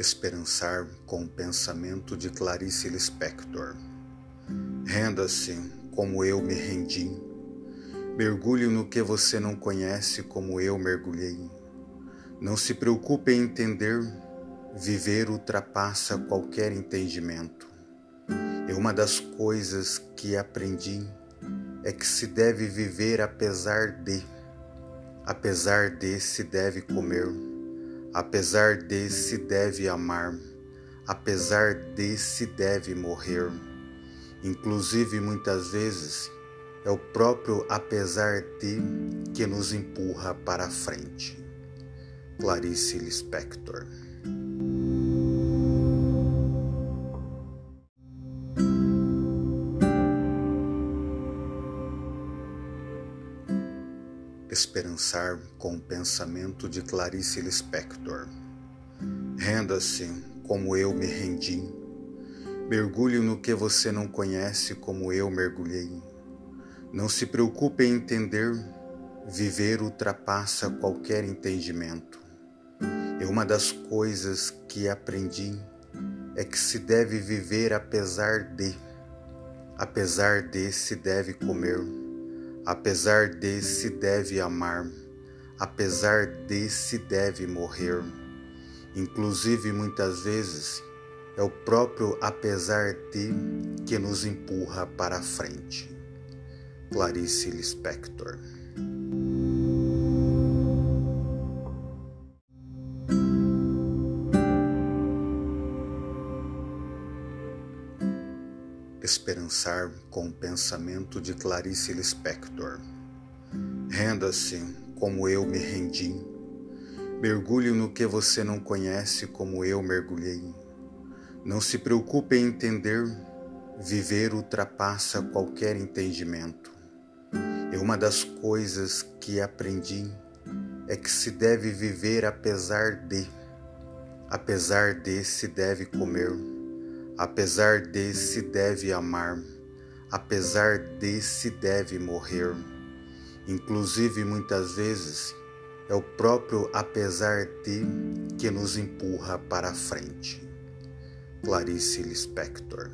Esperançar com o pensamento de Clarice Lispector. Renda-se como eu me rendi. Mergulhe no que você não conhece como eu mergulhei. Não se preocupe em entender, viver ultrapassa qualquer entendimento. E uma das coisas que aprendi é que se deve viver apesar de, apesar de se deve comer Apesar de se deve amar, apesar de se deve morrer. Inclusive, muitas vezes, é o próprio apesar de que nos empurra para a frente. Clarice Lispector Esperançar com o pensamento de Clarice Lispector. Renda-se como eu me rendi. Mergulhe no que você não conhece como eu mergulhei. Não se preocupe em entender, viver ultrapassa qualquer entendimento. E uma das coisas que aprendi é que se deve viver apesar de, apesar de se deve comer Apesar de se deve amar, apesar de se deve morrer. Inclusive, muitas vezes, é o próprio apesar de que nos empurra para a frente. Clarice Lispector Esperançar com o pensamento de Clarice Lispector. Renda-se como eu me rendi. Mergulhe no que você não conhece como eu mergulhei. Não se preocupe em entender, viver ultrapassa qualquer entendimento. E uma das coisas que aprendi é que se deve viver apesar de, apesar de se deve comer Apesar de se deve amar, apesar de se deve morrer. Inclusive, muitas vezes, é o próprio apesar de que nos empurra para a frente. Clarice Lispector